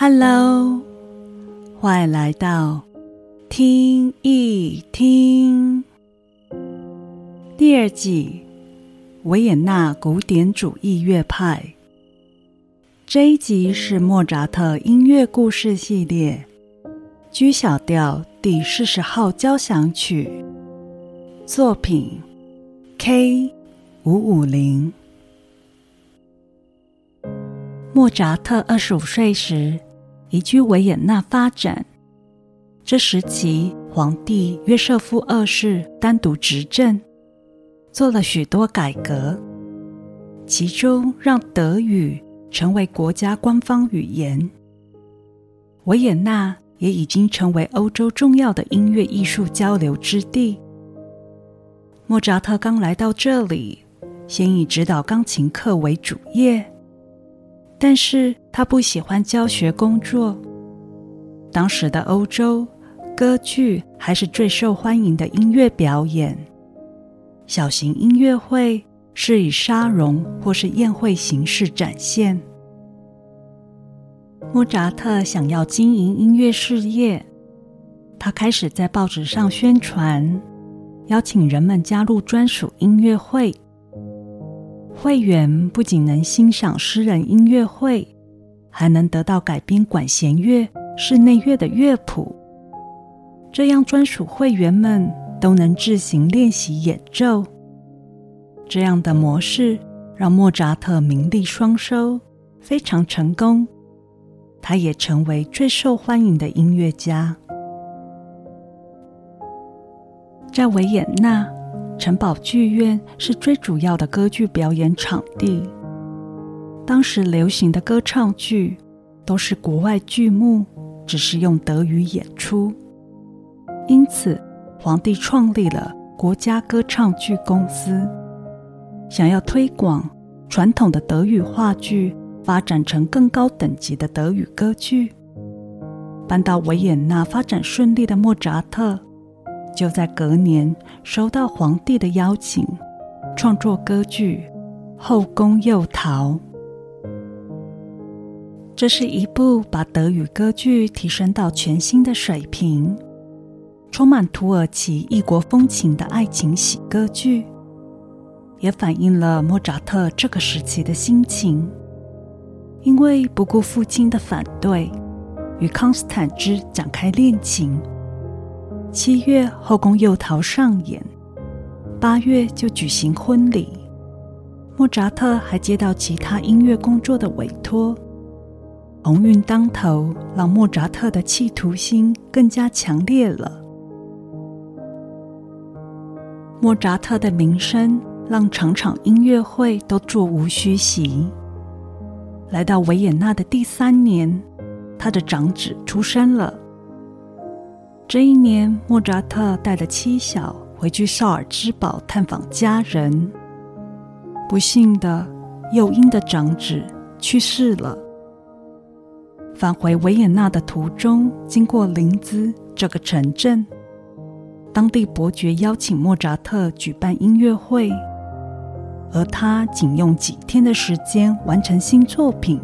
Hello，欢迎来到听一听第二季维也纳古典主义乐派。这一集是莫扎特音乐故事系列 G 小调第四十号交响曲作品 K 五五零。莫扎特二十五岁时。移居维也纳发展。这时期，皇帝约瑟夫二世单独执政，做了许多改革，其中让德语成为国家官方语言。维也纳也已经成为欧洲重要的音乐艺术交流之地。莫扎特刚来到这里，先以指导钢琴课为主业。但是他不喜欢教学工作。当时的欧洲，歌剧还是最受欢迎的音乐表演。小型音乐会是以沙龙或是宴会形式展现。莫扎特想要经营音乐事业，他开始在报纸上宣传，邀请人们加入专属音乐会。会员不仅能欣赏私人音乐会，还能得到改编管弦乐、室内乐的乐谱。这样，专属会员们都能自行练习演奏。这样的模式让莫扎特名利双收，非常成功。他也成为最受欢迎的音乐家，在维也纳。城堡剧院是最主要的歌剧表演场地。当时流行的歌唱剧都是国外剧目，只是用德语演出。因此，皇帝创立了国家歌唱剧公司，想要推广传统的德语话剧，发展成更高等级的德语歌剧。搬到维也纳发展顺利的莫扎特。就在隔年，收到皇帝的邀请，创作歌剧《后宫诱逃》。这是一部把德语歌剧提升到全新的水平、充满土耳其异国风情的爱情喜歌剧，也反映了莫扎特这个时期的心情。因为不顾父亲的反对，与康斯坦之展开恋情。七月，后宫诱逃上演；八月就举行婚礼。莫扎特还接到其他音乐工作的委托。鸿运当头，让莫扎特的企图心更加强烈了。莫扎特的名声让场场音乐会都座无虚席。来到维也纳的第三年，他的长子出生了。这一年，莫扎特带着妻小回去绍尔之堡探访家人。不幸的，幼婴的长子去世了。返回维也纳的途中，经过林兹这个城镇，当地伯爵邀请莫扎特举办音乐会，而他仅用几天的时间完成新作品，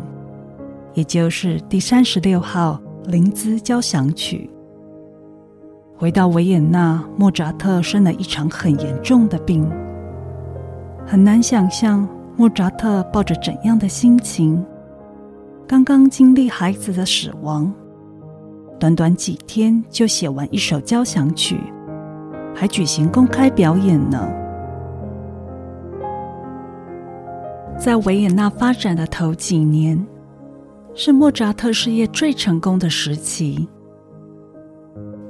也就是第三十六号林兹交响曲。回到维也纳，莫扎特生了一场很严重的病。很难想象莫扎特抱着怎样的心情，刚刚经历孩子的死亡，短短几天就写完一首交响曲，还举行公开表演呢。在维也纳发展的头几年，是莫扎特事业最成功的时期。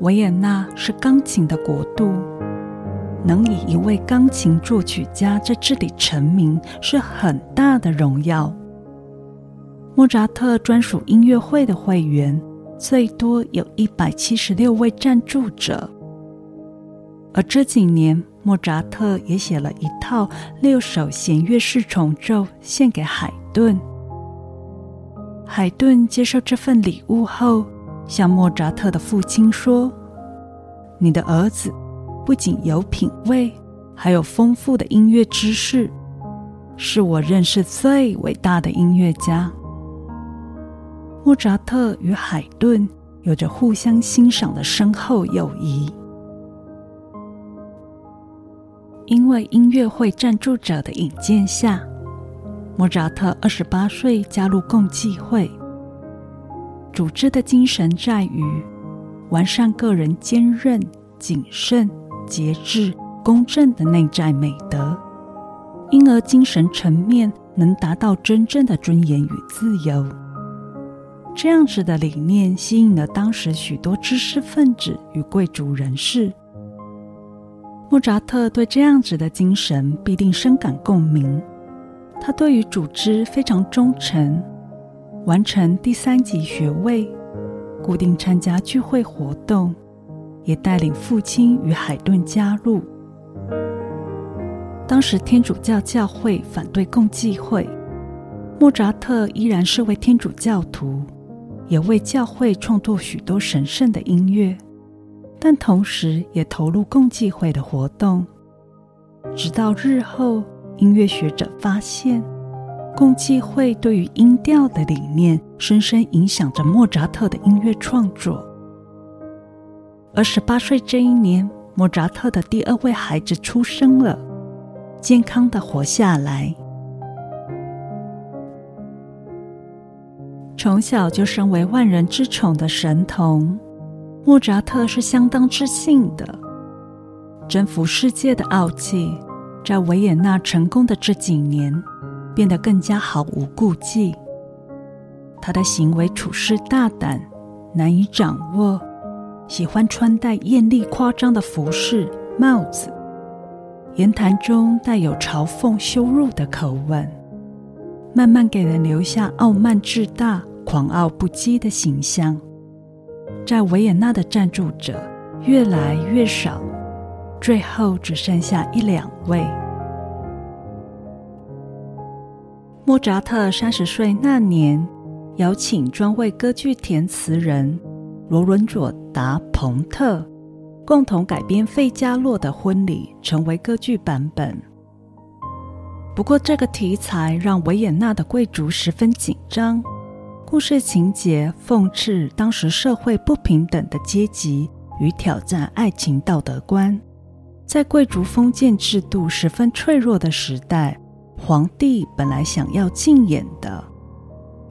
维也纳是钢琴的国度，能以一位钢琴作曲家在这里成名是很大的荣耀。莫扎特专属音乐会的会员最多有一百七十六位赞助者，而这几年莫扎特也写了一套六首弦乐四重奏献给海顿。海顿接受这份礼物后。向莫扎特的父亲说：“你的儿子不仅有品味，还有丰富的音乐知识，是我认识最伟大的音乐家。”莫扎特与海顿有着互相欣赏的深厚友谊。因为音乐会赞助者的引荐下，莫扎特二十八岁加入共济会。组织的精神在于完善个人坚韧、谨慎、节制、公正的内在美德，因而精神层面能达到真正的尊严与自由。这样子的理念吸引了当时许多知识分子与贵族人士。莫扎特对这样子的精神必定深感共鸣。他对于组织非常忠诚。完成第三级学位，固定参加聚会活动，也带领父亲与海顿加入。当时天主教教会反对共济会，莫扎特依然是位天主教徒，也为教会创作许多神圣的音乐，但同时也投入共济会的活动。直到日后，音乐学者发现。共济会对于音调的理念，深深影响着莫扎特的音乐创作。而十八岁这一年，莫扎特的第二位孩子出生了，健康的活下来。从小就身为万人之宠的神童，莫扎特是相当自信的。征服世界的傲气，在维也纳成功的这几年。变得更加毫无顾忌。他的行为处事大胆，难以掌握，喜欢穿戴艳丽夸张的服饰、帽子，言谈中带有嘲讽、羞辱的口吻，慢慢给人留下傲慢自大、狂傲不羁的形象。在维也纳的赞助者越来越少，最后只剩下一两位。莫扎特三十岁那年，邀请专为歌剧填词人罗伦佐达彭特共同改编《费加洛的婚礼》，成为歌剧版本。不过，这个题材让维也纳的贵族十分紧张。故事情节讽刺当时社会不平等的阶级与挑战爱情道德观，在贵族封建制度十分脆弱的时代。皇帝本来想要禁演的，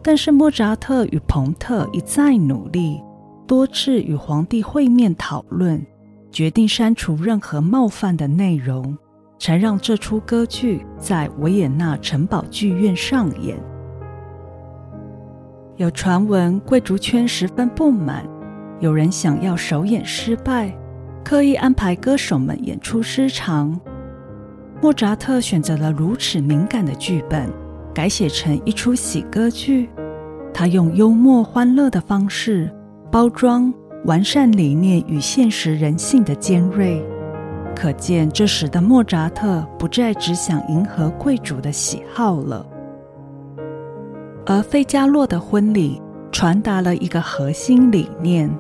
但是莫扎特与彭特一再努力，多次与皇帝会面讨论，决定删除任何冒犯的内容，才让这出歌剧在维也纳城堡剧院上演。有传闻，贵族圈十分不满，有人想要首演失败，刻意安排歌手们演出失常。莫扎特选择了如此敏感的剧本，改写成一出喜歌剧。他用幽默欢乐的方式包装完善理念与现实人性的尖锐，可见这时的莫扎特不再只想迎合贵族的喜好了。而费加洛的婚礼传达了一个核心理念：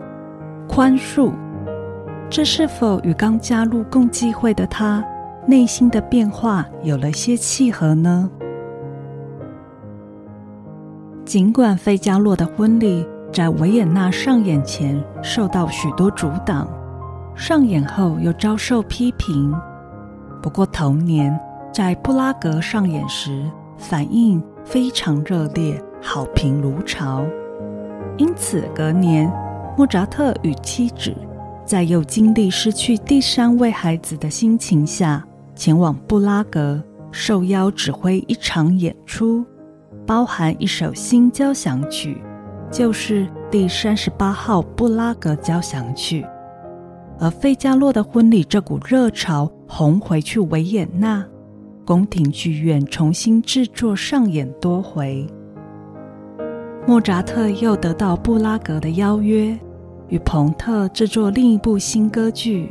宽恕。这是否与刚加入共济会的他？内心的变化有了些契合呢。尽管费加洛的婚礼在维也纳上演前受到许多阻挡，上演后又遭受批评，不过同年在布拉格上演时反应非常热烈，好评如潮。因此隔年，莫扎特与妻子在又经历失去第三位孩子的心情下。前往布拉格，受邀指挥一场演出，包含一首新交响曲，就是第三十八号布拉格交响曲。而费加洛的婚礼这股热潮红回去维也纳，宫廷剧院重新制作上演多回。莫扎特又得到布拉格的邀约，与彭特制作另一部新歌剧《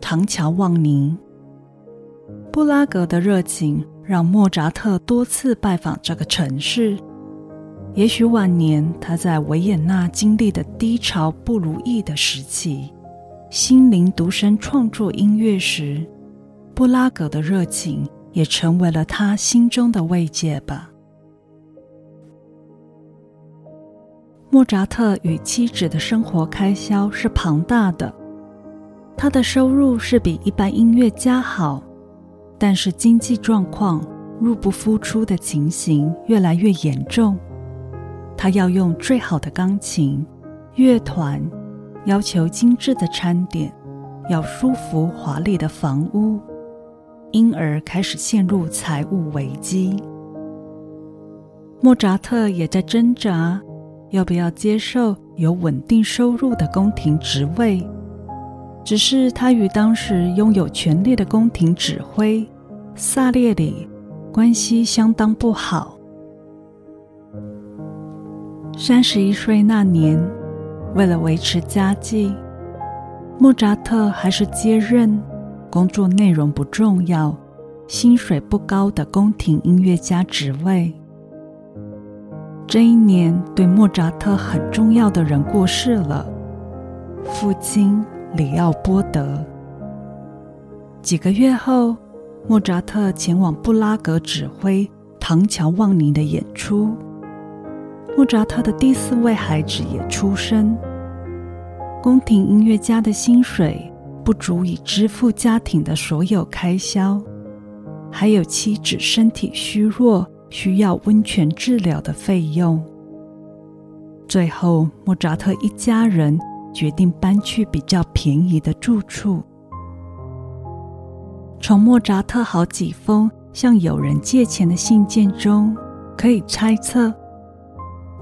唐乔望尼》。布拉格的热情让莫扎特多次拜访这个城市。也许晚年他在维也纳经历的低潮不如意的时期，心灵独身创作音乐时，布拉格的热情也成为了他心中的慰藉吧。莫扎特与妻子的生活开销是庞大的，他的收入是比一般音乐家好，但是经济状况入不敷出的情形越来越严重。他要用最好的钢琴、乐团，要求精致的餐点，要舒服华丽的房屋，因而开始陷入财务危机。莫扎特也在挣扎，要不要接受有稳定收入的宫廷职位。只是他与当时拥有权力的宫廷指挥萨列里关系相当不好。三十一岁那年，为了维持家计，莫扎特还是接任工作内容不重要、薪水不高的宫廷音乐家职位。这一年，对莫扎特很重要的人过世了，父亲里奥波德。几个月后，莫扎特前往布拉格指挥《唐乔望尼》的演出。莫扎特的第四位孩子也出生。宫廷音乐家的薪水不足以支付家庭的所有开销，还有妻子身体虚弱需要温泉治疗的费用。最后，莫扎特一家人决定搬去比较便宜的住处。从莫扎特好几封向友人借钱的信件中，可以猜测。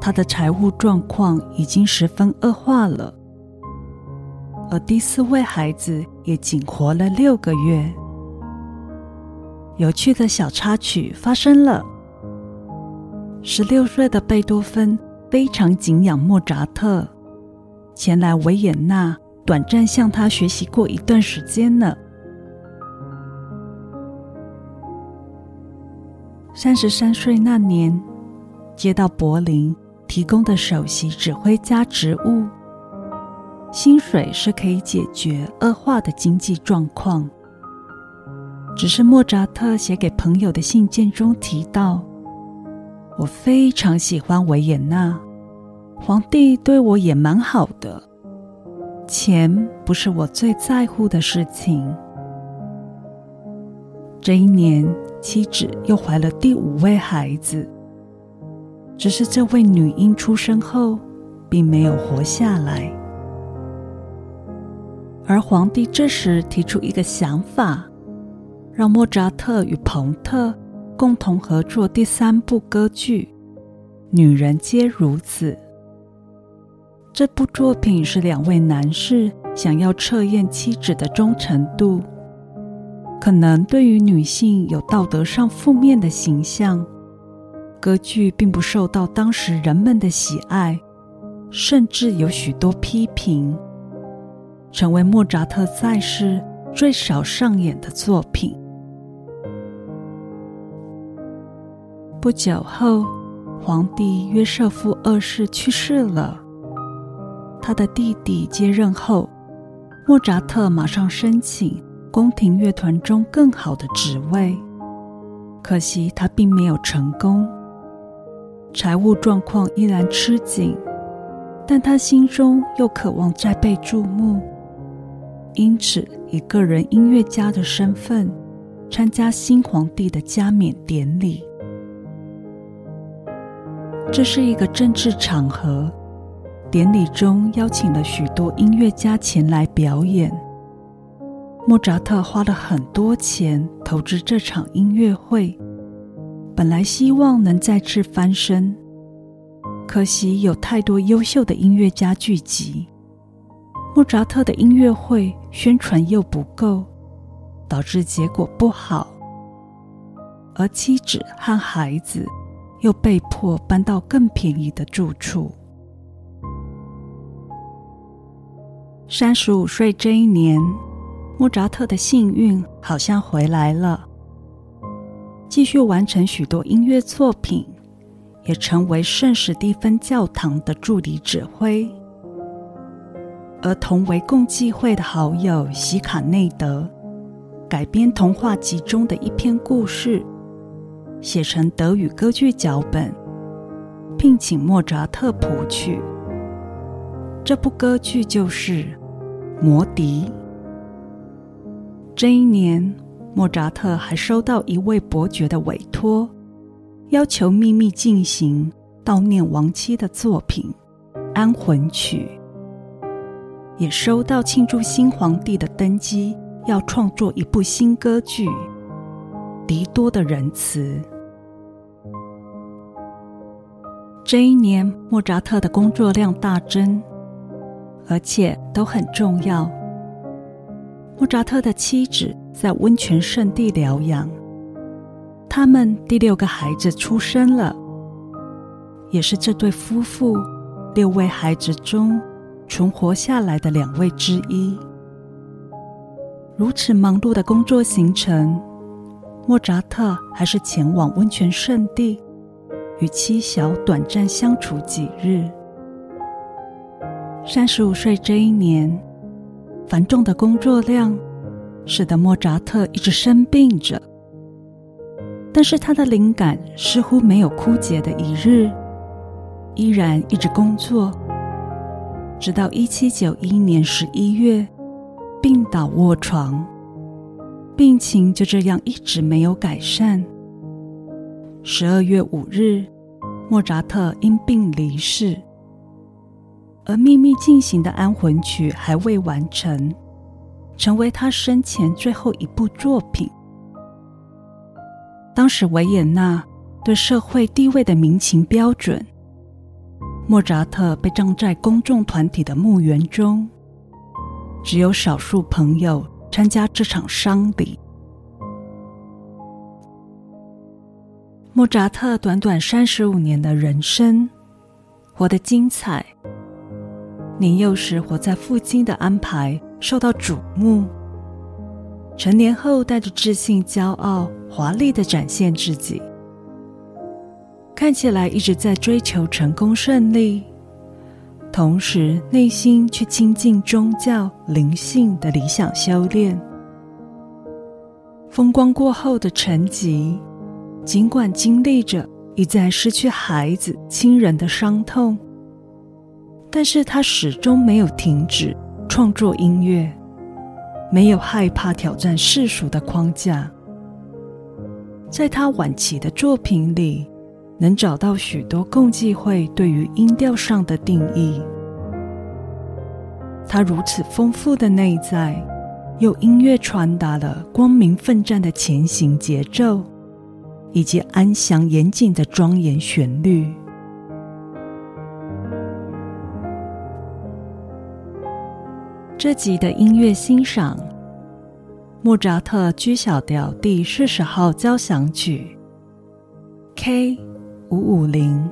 他的财务状况已经十分恶化了，而第四位孩子也仅活了六个月。有趣的小插曲发生了：十六岁的贝多芬非常敬仰莫扎特，前来维也纳短暂向他学习过一段时间呢。三十三岁那年，接到柏林。提供的首席指挥家职务，薪水是可以解决恶化的经济状况。只是莫扎特写给朋友的信件中提到：“我非常喜欢维也纳，皇帝对我也蛮好的，钱不是我最在乎的事情。”这一年，妻子又怀了第五位孩子。只是这位女婴出生后，并没有活下来。而皇帝这时提出一个想法，让莫扎特与彭特共同合作第三部歌剧《女人皆如此》。这部作品是两位男士想要测验妻子的忠诚度，可能对于女性有道德上负面的形象。歌剧并不受到当时人们的喜爱，甚至有许多批评，成为莫扎特在世最少上演的作品。不久后，皇帝约瑟夫二世去世了，他的弟弟接任后，莫扎特马上申请宫廷乐团中更好的职位，可惜他并没有成功。财务状况依然吃紧，但他心中又渴望再被注目，因此以个人音乐家的身份参加新皇帝的加冕典礼。这是一个政治场合，典礼中邀请了许多音乐家前来表演。莫扎特花了很多钱投资这场音乐会。本来希望能再次翻身，可惜有太多优秀的音乐家聚集，莫扎特的音乐会宣传又不够，导致结果不好。而妻子和孩子又被迫搬到更便宜的住处。三十五岁这一年，莫扎特的幸运好像回来了。继续完成许多音乐作品，也成为圣史蒂芬教堂的助理指挥。而同为共济会的好友席卡内德，改编童话集中的一篇故事，写成德语歌剧脚本，聘请莫扎特谱曲。这部歌剧就是《魔笛》。这一年，莫扎特还收到一位伯爵的委托，要求秘密进行悼念亡妻的作品《安魂曲》，也收到庆祝新皇帝的登基，要创作一部新歌剧《狄多的仁慈》。这一年，莫扎特的工作量大增，而且都很重要。莫扎特的妻子在温泉圣地疗养，他们第六个孩子出生了，也是这对夫妇六位孩子中存活下来的两位之一。如此忙碌的工作行程，莫扎特还是前往温泉圣地与妻小短暂相处几日。三十五岁这一年。繁重的工作量使得莫扎特一直生病着，但是他的灵感似乎没有枯竭的一日，依然一直工作，直到一七九一年十一月病倒卧床，病情就这样一直没有改善。十二月五日，莫扎特因病离世。而秘密进行的安魂曲还未完成，成为他生前最后一部作品。当时维也纳对社会地位的民情标准，莫扎特被葬在公众团体的墓园中，只有少数朋友参加这场丧礼。莫扎特短短三十五年的人生，活得精彩。年幼时活在父亲的安排，受到瞩目；成年后带着自信、骄傲、华丽的展现自己，看起来一直在追求成功、胜利，同时内心却亲近宗教、灵性的理想修炼。风光过后的沉寂，尽管经历着一再失去孩子、亲人的伤痛。但是他始终没有停止创作音乐，没有害怕挑战世俗的框架。在他晚期的作品里，能找到许多共济会对于音调上的定义。他如此丰富的内在，用音乐传达了光明奋战的前行节奏，以及安详严谨的庄严旋律。这集的音乐欣赏：莫扎特 G 小调第四十号交响曲，K 五五零。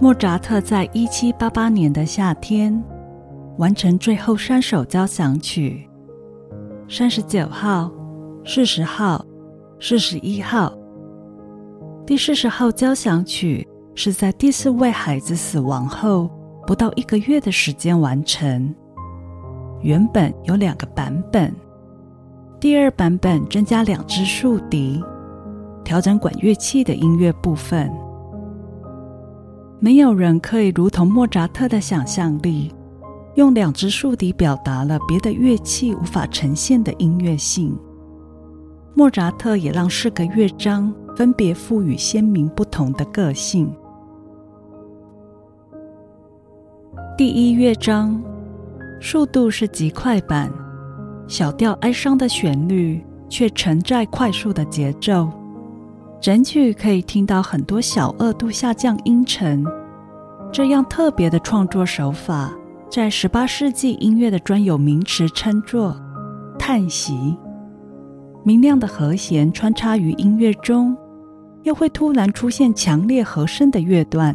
莫扎特在一七八八年的夏天完成最后三首交响曲：三十九号、四十号、四十一号。第四十号交响曲是在第四位孩子死亡后。不到一个月的时间完成。原本有两个版本，第二版本增加两支竖笛，调整管乐器的音乐部分。没有人可以如同莫扎特的想象力，用两支竖笛表达了别的乐器无法呈现的音乐性。莫扎特也让四个乐章分别赋予鲜明不同的个性。第一乐章，速度是极快板，小调哀伤的旋律却承载快速的节奏。整曲可以听到很多小二度下降音程。这样特别的创作手法，在十八世纪音乐的专有名词称作叹息。明亮的和弦穿插于音乐中，又会突然出现强烈和声的乐段，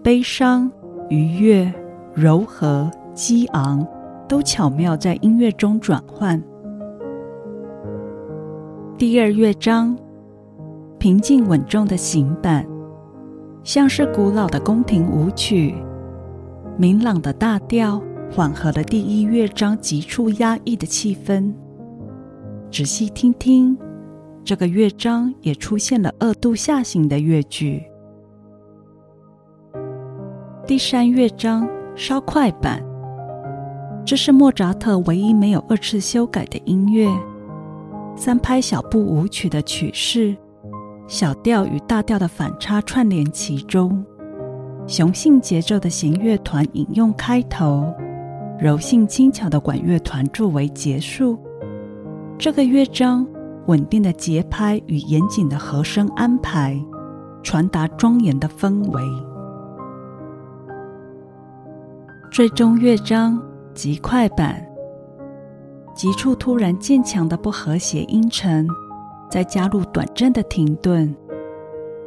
悲伤。愉悦、柔和、激昂，都巧妙在音乐中转换。第二乐章，平静稳重的行板，像是古老的宫廷舞曲。明朗的大调缓和了第一乐章急促压抑的气氛。仔细听听，这个乐章也出现了二度下行的乐句。第三乐章稍快板，这是莫扎特唯一没有二次修改的音乐。三拍小步舞曲的曲式，小调与大调的反差串联其中，雄性节奏的弦乐团引用开头，柔性轻巧的管乐团作为结束。这个乐章稳定的节拍与严谨的和声安排，传达庄严的氛围。最终乐章极快板。急促突然渐强的不和谐音程，再加入短暂的停顿，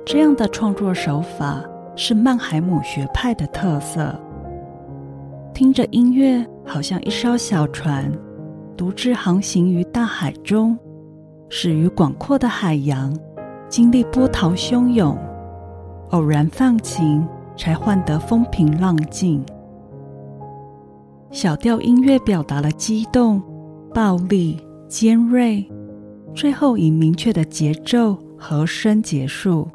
这样的创作手法是曼海姆学派的特色。听着音乐，好像一艘小船独自航行于大海中，始于广阔的海洋，经历波涛汹涌，偶然放晴，才换得风平浪静。小调音乐表达了激动。暴力、尖锐，最后以明确的节奏和声结束。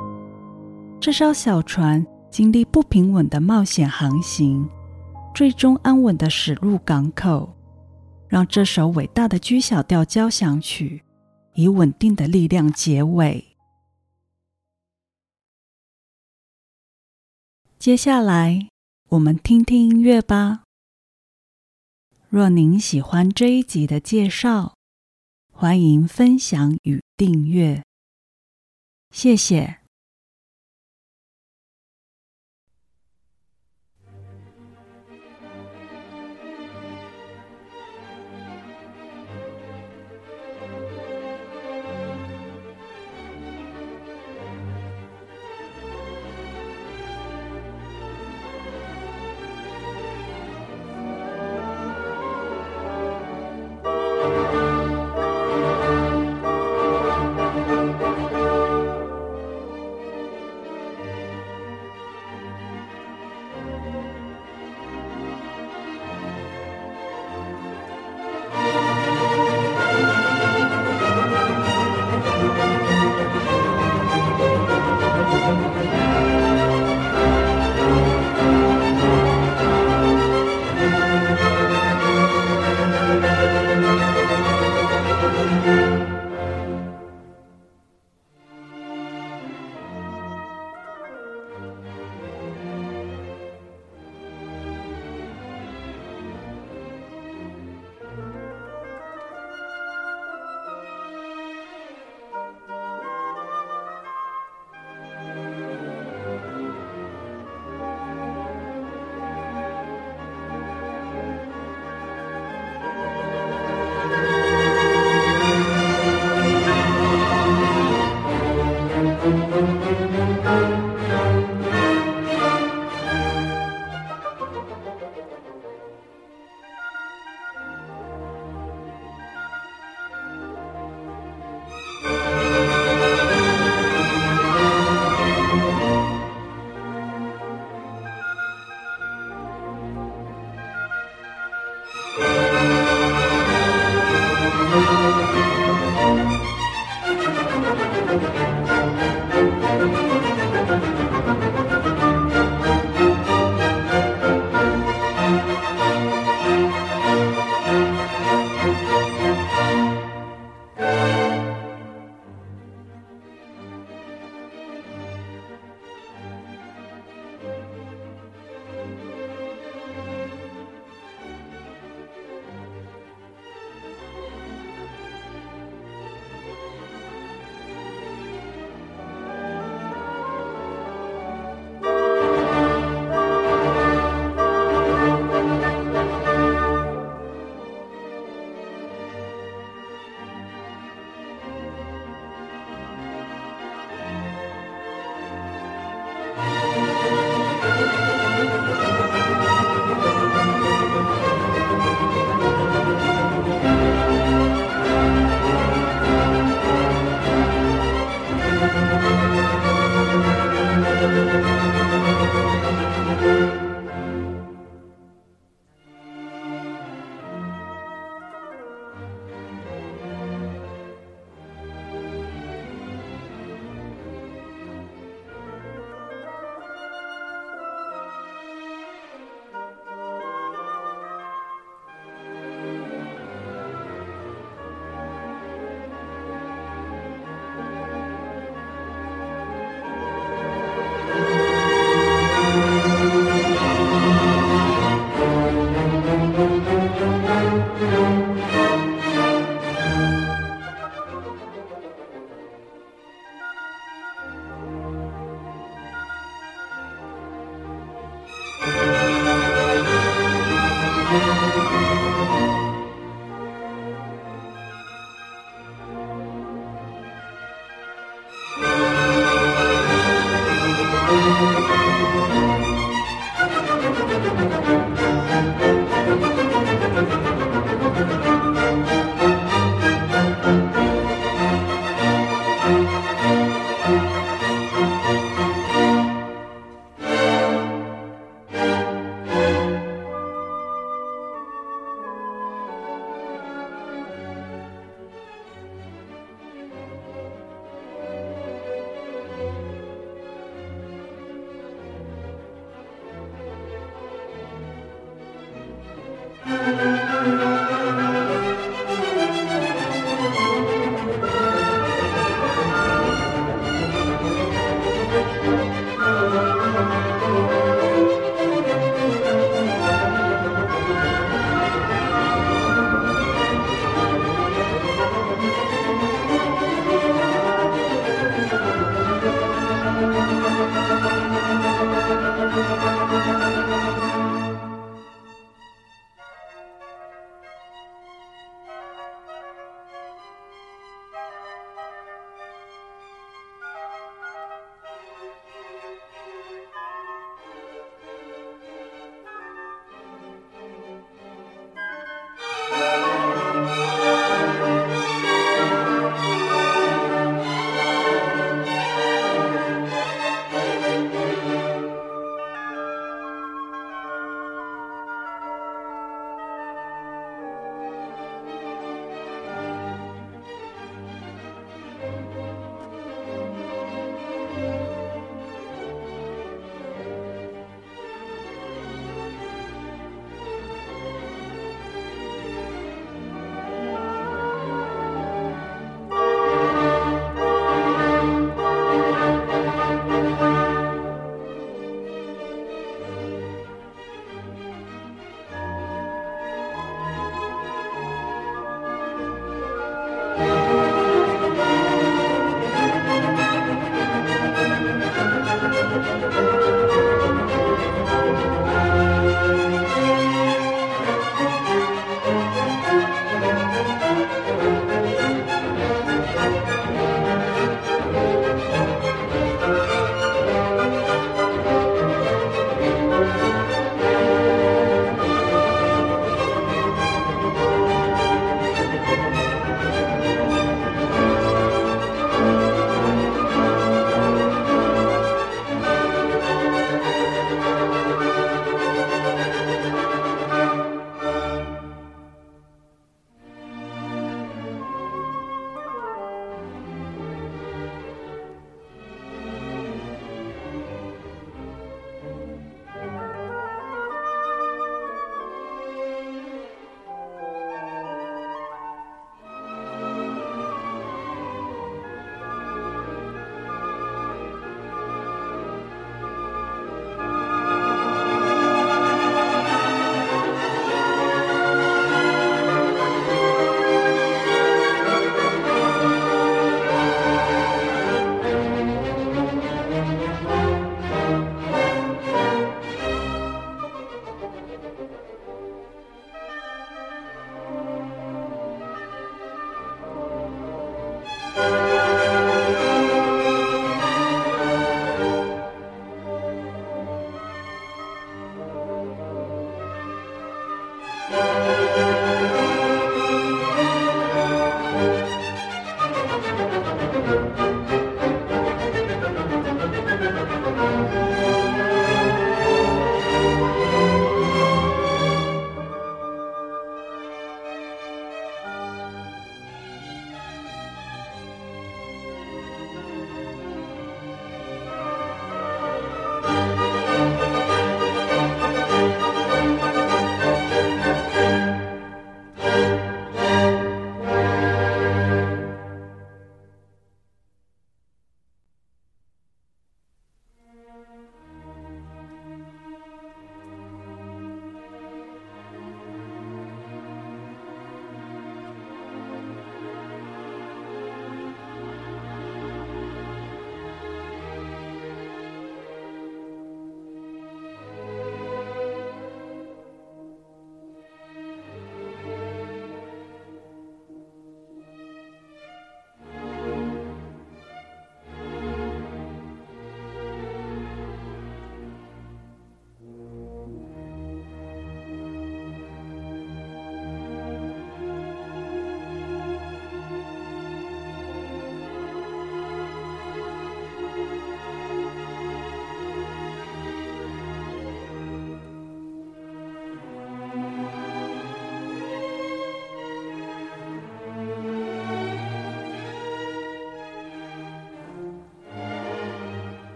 这艘小船经历不平稳的冒险航行，最终安稳的驶入港口，让这首伟大的 G 小调交响曲以稳定的力量结尾。接下来，我们听听音乐吧。若您喜欢这一集的介绍，欢迎分享与订阅，谢谢。